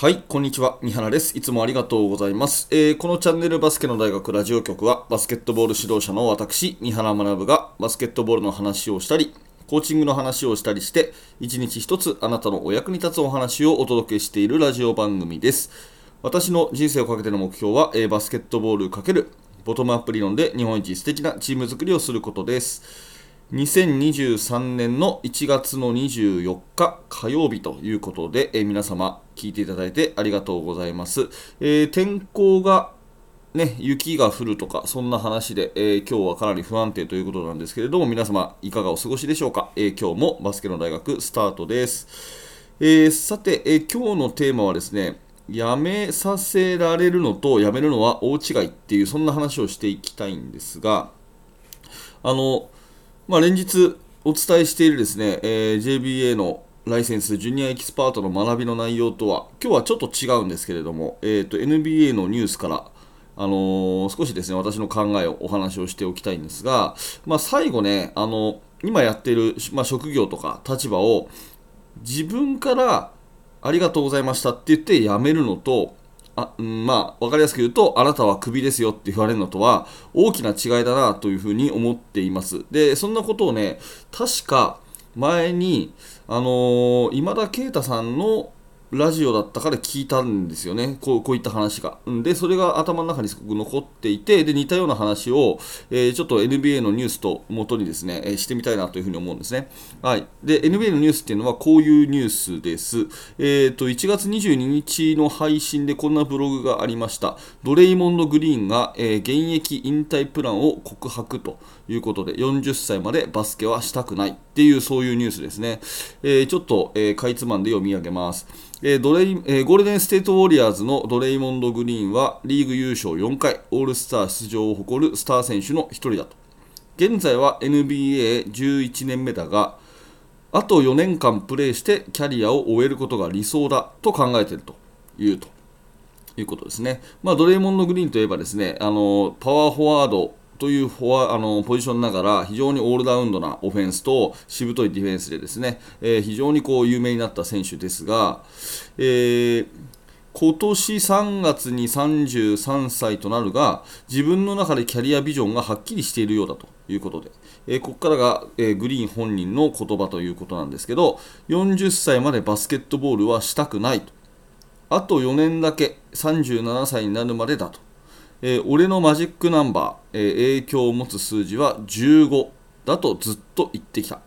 はい、こんにちは。三原です。いつもありがとうございます。えーこのチャンネルバスケの大学ラジオ局は、バスケットボール指導者の私、三原学がバスケットボールの話をしたり、コーチングの話をしたりして、一日一つあなたのお役に立つお話をお届けしているラジオ番組です。私の人生をかけての目標は、えーバスケットボール×ボトムアップ理論で日本一素敵なチーム作りをすることです。2023年の1月の24日火曜日ということで、えー皆様聞いていただいてありがとうございます。えー天候がね、雪が降るとか、そんな話で、えー今日はかなり不安定ということなんですけれども、皆様いかがお過ごしでしょうか？え今日もバスケの大学スタートです。えさて、え今日のテーマはですね、やめさせられるのとやめるのは大違いっていう、そんな話をしていきたいんですが、あの、まあ、連日お伝えしているですね、えー JBA のライセンスジュニアエキスパートの学びの内容とは、今日はちょっと違うんですけれども、えー、と NBA のニュースから、あのー少しですね私の考えをお話をしておきたいんですが、まあ、最後ね、あの今やっている、まあ、職業とか立場を自分からありがとうございましたって言って辞めるのと、あうんまあ、分かりやすく言うと、あなたはクビですよって言われるのとは大きな違いだなというふうに思っています。で、そんなことをね、確か前に、あのー今田啓太さんのラジオだったから聞いたんですよね、こうこういった話が。で、それが頭の中にすごく残っていて、で似たような話を、えーちょっと NBA のニュースと元にですね、えーしてみたいなというふうに思うんですね。はい、で NBA のニュースっていうのはこういうニュースです。えー、と1月22日の配信でこんなブログがありました。ドレイモンド・グリーンが、えー現役引退プランを告白ということで、40歳までバスケはしたくないっていうそういうニュースですね。えーちょっと、えかいつまんで読み上げます。えードレイえーゴールデンステートウォリアーズのドレイモンド・グリーンはリーグ優勝4回、オールスター出場を誇るスター選手の一人だと。現在は NBA11 年目だが、あと4年間プレーしてキャリアを終えることが理想だと考えているというということですね。まあ、ドレイモンド・グリーンといえばですね、あのパワーフォワードというフォワあのポジションながら非常にオールラウンドなオフェンスとしぶといディフェンスでですね、えー非常にこう有名になった選手ですが、えー今年3月に33歳となるが自分の中でキャリアビジョンがはっきりしているようだということで、えーここからが、えグリーン本人の言葉ということなんですけど40歳までバスケットボールはしたくないと。あと4年だけ37歳になるまでだと、え俺のマジックナンバー、えー影響を持つ数字は15だとずっと言ってきた、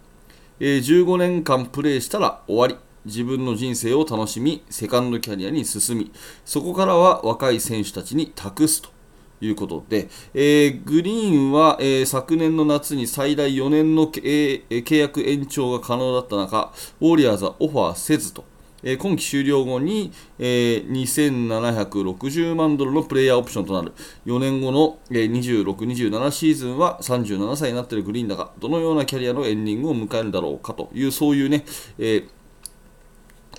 えー15年間プレーしたら終わり。自分の人生を楽しみセカンドキャリアに進みそこからは若い選手たちに託すと。いうことで、えーグリーンは、えー昨年の夏に最大4年の、えー契約延長が可能だった中ウォリアーズはオファーせずと。今季終了後に、えー2760万ドルのプレイヤーオプションとなる4年後の、えー26、27シーズンは37歳になっているグリーンだがどのようなキャリアのエンディングを迎えるだろうかというそういうね、え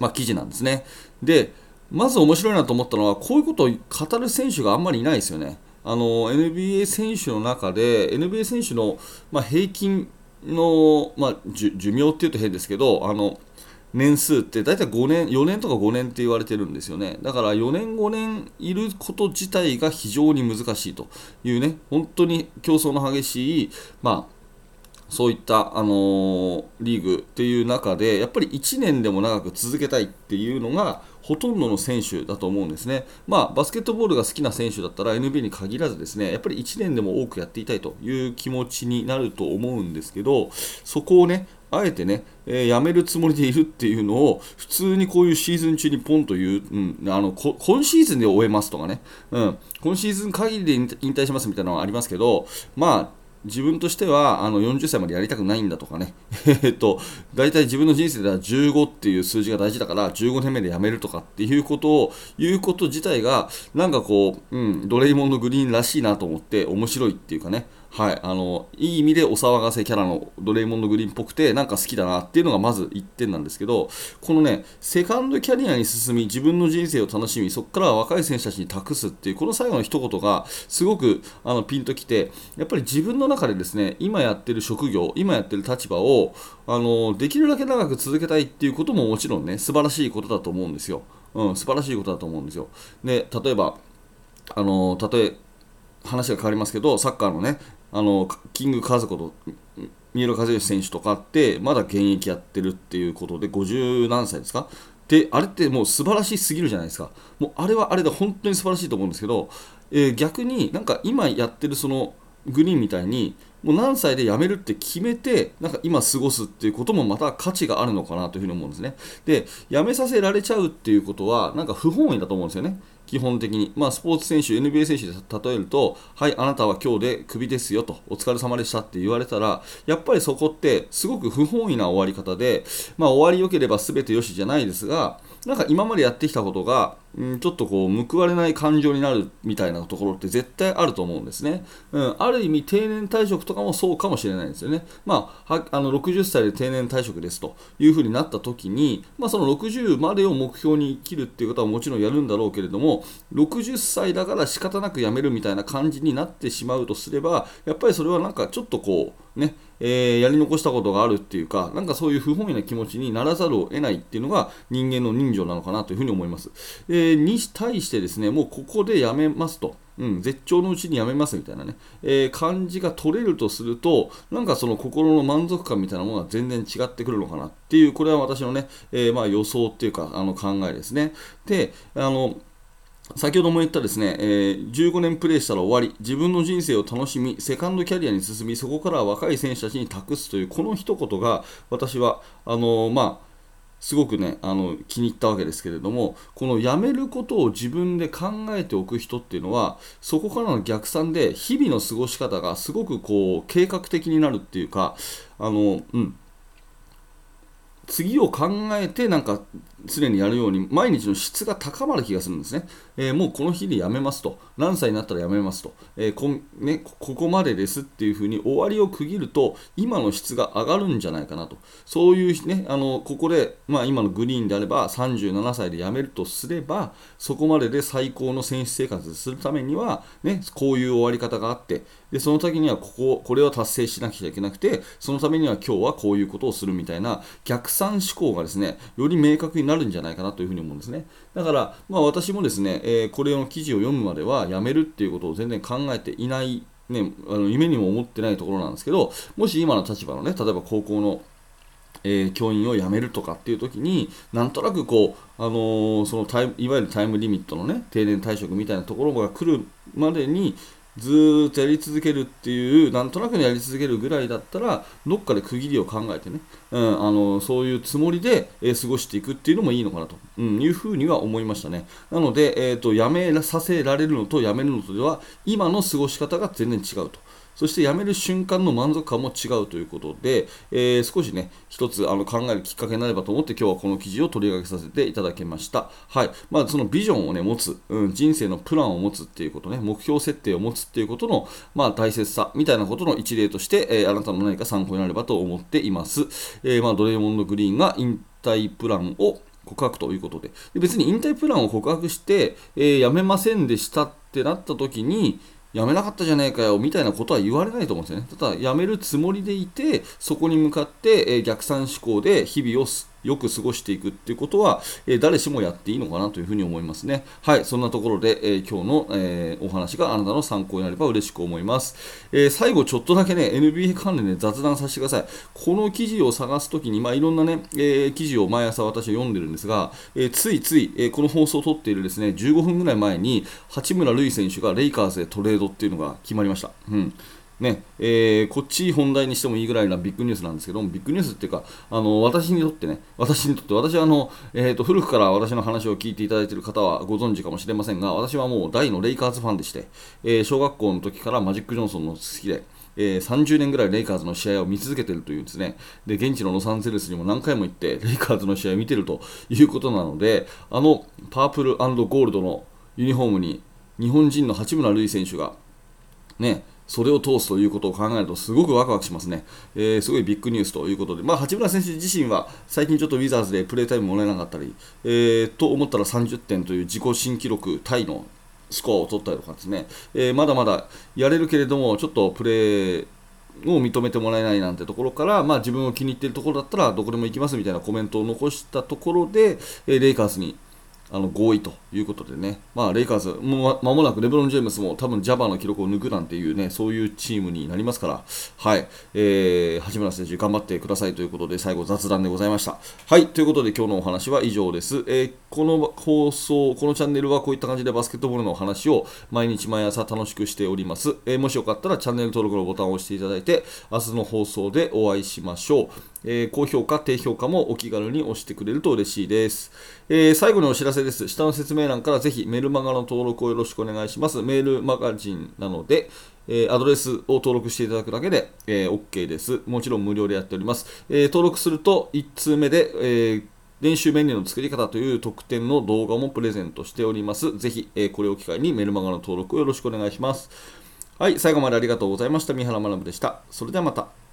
まあ、記事なんですね。で、まず面白いなと思ったのは、こういうことを語る選手があんまりいないですよね。あの NBA 選手の中で、NBA 選手の、まあ、平均の、まあ、寿命っていうと変ですけど、あの年数って大体5年、4年とか5年って言われてるんですよね。だから4年、5年いること自体が非常に難しいというね、本当に競争の激しい、まあ、そういった、あのーリーグっていう中で、やっぱり1年でも長く続けたいっていうのが、ほとんどの選手だと思うんですね。まあ、バスケットボールが好きな選手だったら NBA に限らずですね、やっぱり1年でも多くやっていたいという気持ちになると思うんですけど、そこをね、あえてね、えー辞めるつもりでいるっていうのを、普通にこういうシーズン中にポンという、うん、あの今シーズンで終えますとかね、うん、今シーズン限りで引引退しますみたいなのはありますけど、まあ、自分としてはあの40歳までやりたくないんだとかね、えっと、大体自分の人生では15っていう数字が大事だから15年目で辞めるとかっていうことを言うこと自体がなんかこう、うん、ドレイモンド・グリーンらしいなと思って面白いっていうかね、はい、あのいい意味でお騒がせキャラのドレイモンド・グリーンっぽくてなんか好きだなっていうのがまず1点なんですけどこのねセカンドキャリアに進み自分の人生を楽しみそこから若い選手たちに託すっていうこの最後の一言がすごくあのピンときてやっぱり自分の中でですね今やってる職業今やってる立場をあのできるだけ長く続けたいっていうことももちろんね素晴らしいことだと思うんですよ。うん、素晴らしいことだと思うんですよ。で例えばあの例え話が変わりますけどサッカーのねあのキングカズこと三浦知良選手とかってまだ現役やってるっていうことで50何歳ですか？であれってもう素晴らしすぎるじゃないですか。もうあれはあれで本当に素晴らしいと思うんですけど、えー、逆になんか今やってるそのグリーンみたいにもう何歳で辞めるって決めてなんか今過ごすっていうこともまた価値があるのかなというふうに思うんですね。で辞めさせられちゃうっていうことはなんか不本意だと思うんですよね。基本的に、まあ、スポーツ選手、NBA 選手で例えると、はい、あなたは今日でクビですよと、お疲れ様でしたって言われたら、やっぱりそこってすごく不本意な終わり方で、まあ、終わり良ければ全てよしじゃないですが、なんか今までやってきたことが、うん、ちょっとこう報われない感情になるみたいなところって絶対あると思うんですね。うん、ある意味定年退職とかもそうかもしれないんですよね。まあ、あの60歳で定年退職ですというふうになった時に、まあ、その60までを目標に生きるっていうことはもちろんやるんだろうけれども、60歳だから仕方なく辞めるみたいな感じになってしまうとすれば、やっぱりそれはなんかちょっとこう、ね、えー、やり残したことがあるっていうか、なんかそういう不本意な気持ちにならざるを得ないっていうのが人間の人情なのかなというふうに思います。えー、に対してですね、もうここでやめますと。うん、絶頂のうちにやめますみたいなね、えー、感じが取れるとすると、なんかその心の満足感みたいなものが全然違ってくるのかなっていう、これは私のね、えー、まあ予想っていうか、あの考えですね。で、あの、先ほども言ったですね、えー、15年プレーしたら終わり、自分の人生を楽しみ、セカンドキャリアに進み、そこから若い選手たちに託すという、この一言が、私は、あの、まあ、すごくね、あの気に入ったわけですけれども、この辞めることを自分で考えておく人っていうのは、そこからの逆算で、日々の過ごし方がすごくこう計画的になるっていうか、あのうん、次を考えてなんか常にやるように毎日の質が高まる気がするんですね、えー、もうこの日でやめますと。何歳になったらやめますと、えー、こね、ここまでですっていうふうに終わりを区切ると今の質が上がるんじゃないかなと。そういうねあのここで、まあ、今のグリーンであれば37歳で辞めるとすればそこまでで最高の選手生活するためには、ね、こういう終わり方があってでその時にはこここれを達成しなきゃいけなくてそのためには今日はこういうことをするみたいな逆算思考がですねより明確になるんじゃないかなというふうに思うんですね。だから、まあ、私もですね、えー、これの記事を読むまではやめるっていうことを全然考えていない、ね、あの夢にも思ってないところなんですけど、もし今の立場のね、例えば高校のえー、教員を辞めるとかっていう時になんとなくこう、あのー、そのタイいわゆるタイムリミットのね定年退職みたいなところが来るまでにずっとやり続けるっていう、なんとなくやり続けるぐらいだったら、どっかで区切りを考えてね、うん、あのそういうつもりで、えー、過ごしていくっていうのもいいのかなと、うん、いうふうには思いましたね。なので、えーと、やめさせられるのとやめるのとでは、今の過ごし方が全然違うと。そして辞める瞬間の満足感も違うということで、えー、少しね、一つあの考えるきっかけになればと思って今日はこの記事を取り上げさせていただきました。はい。まあ、そのビジョンをね、持つ、うん、人生のプランを持つっていうことね、目標設定を持つっていうことの、まあ、大切さみたいなことの一例として、えー、あなたの何か参考になればと思っています。えー、まあ、ドレーモンド・グリーンが引退プランを告白ということでで別に引退プランを告白して、えー、辞めませんでしたってなった時に辞めなかったじゃねえかよみたいなことは言われないと思うんですよね。ただ、辞めるつもりでいて、そこに向かって、え逆算思考で日々をよく過ごしていくっていうことは、え誰しもやっていいのかなというふうに思いますね。はい、そんなところで、えー、今日の、え、お話があなたの参考になれば嬉しく思います。え、最後、ちょっとだけね、NBA 関連で雑談させてください。この記事を探すときに、まあ、いろんなね、え記事を毎朝私は読んでるんですが、えついつい、えこの放送を撮っているですね、15分ぐらい前に、八村塁選手がレイカーズでトレードっていうのが決まりました。うんねえー、こっち本題にしてもいいぐらいなビッグニュースなんですけどもビッグニュースっていうかあの私にとってね私にとって私はあの、えーと、古くから私の話を聞いていただいている方はご存知かもしれませんが私はもう大のレイカーズファンでして、えー、小学校の時からマジック・ジョンソンの好きでえー、30年ぐらいレイカーズの試合を見続けているというですねで現地のロサンゼルスにも何回も行ってレイカーズの試合を見ているということなのであのパープルゴールドのユニフォームに日本人の八村塁選手がねそれを通すということを考えるとすごくワクワクしますね、えー、すごいビッグニュースということで、まあ、八村選手自身は最近ちょっとウィザーズでプレータイムもらえなかったり、えー、と思ったら30点という自己新記録タイのスコアを取ったりとかですね、えー、まだまだやれるけれどもちょっとプレーを認めてもらえないなんてところから、まあ、自分を気に入っているところだったらどこでも行きますみたいなコメントを残したところで、えレイカーズにあの合意ということでね、まあ、レイカーズ、もう間もなくレブロン・ジェームスも多分ジャバーの記録を抜くなんていうね、そういうチームになりますから、はい、えー、八村選手、頑張ってくださいということで、最後、雑談でございました。はい、ということで、今日のお話は以上です。えー、この放送、このチャンネルはこういった感じでバスケットボールのお話を毎日毎朝楽しくしております。えー、もしよかったらチャンネル登録のボタンを押していただいて、明日の放送でお会いしましょう。えー、高評価、低評価もお気軽に押してくれると嬉しいです。えー、最後にお知らせです。下の説明欄からぜひメルマガの登録をよろしくお願いします。メールマガジンなので、え、アドレスを登録していただくだけで、えー、OK です。もちろん無料でやっております。え、登録すると1通目で、え練習メニューの作り方という特典の動画もプレゼントしております。ぜひ、えこれを機会にメルマガの登録をよろしくお願いします。はい、最後までありがとうございました。三原学でした。それではまた。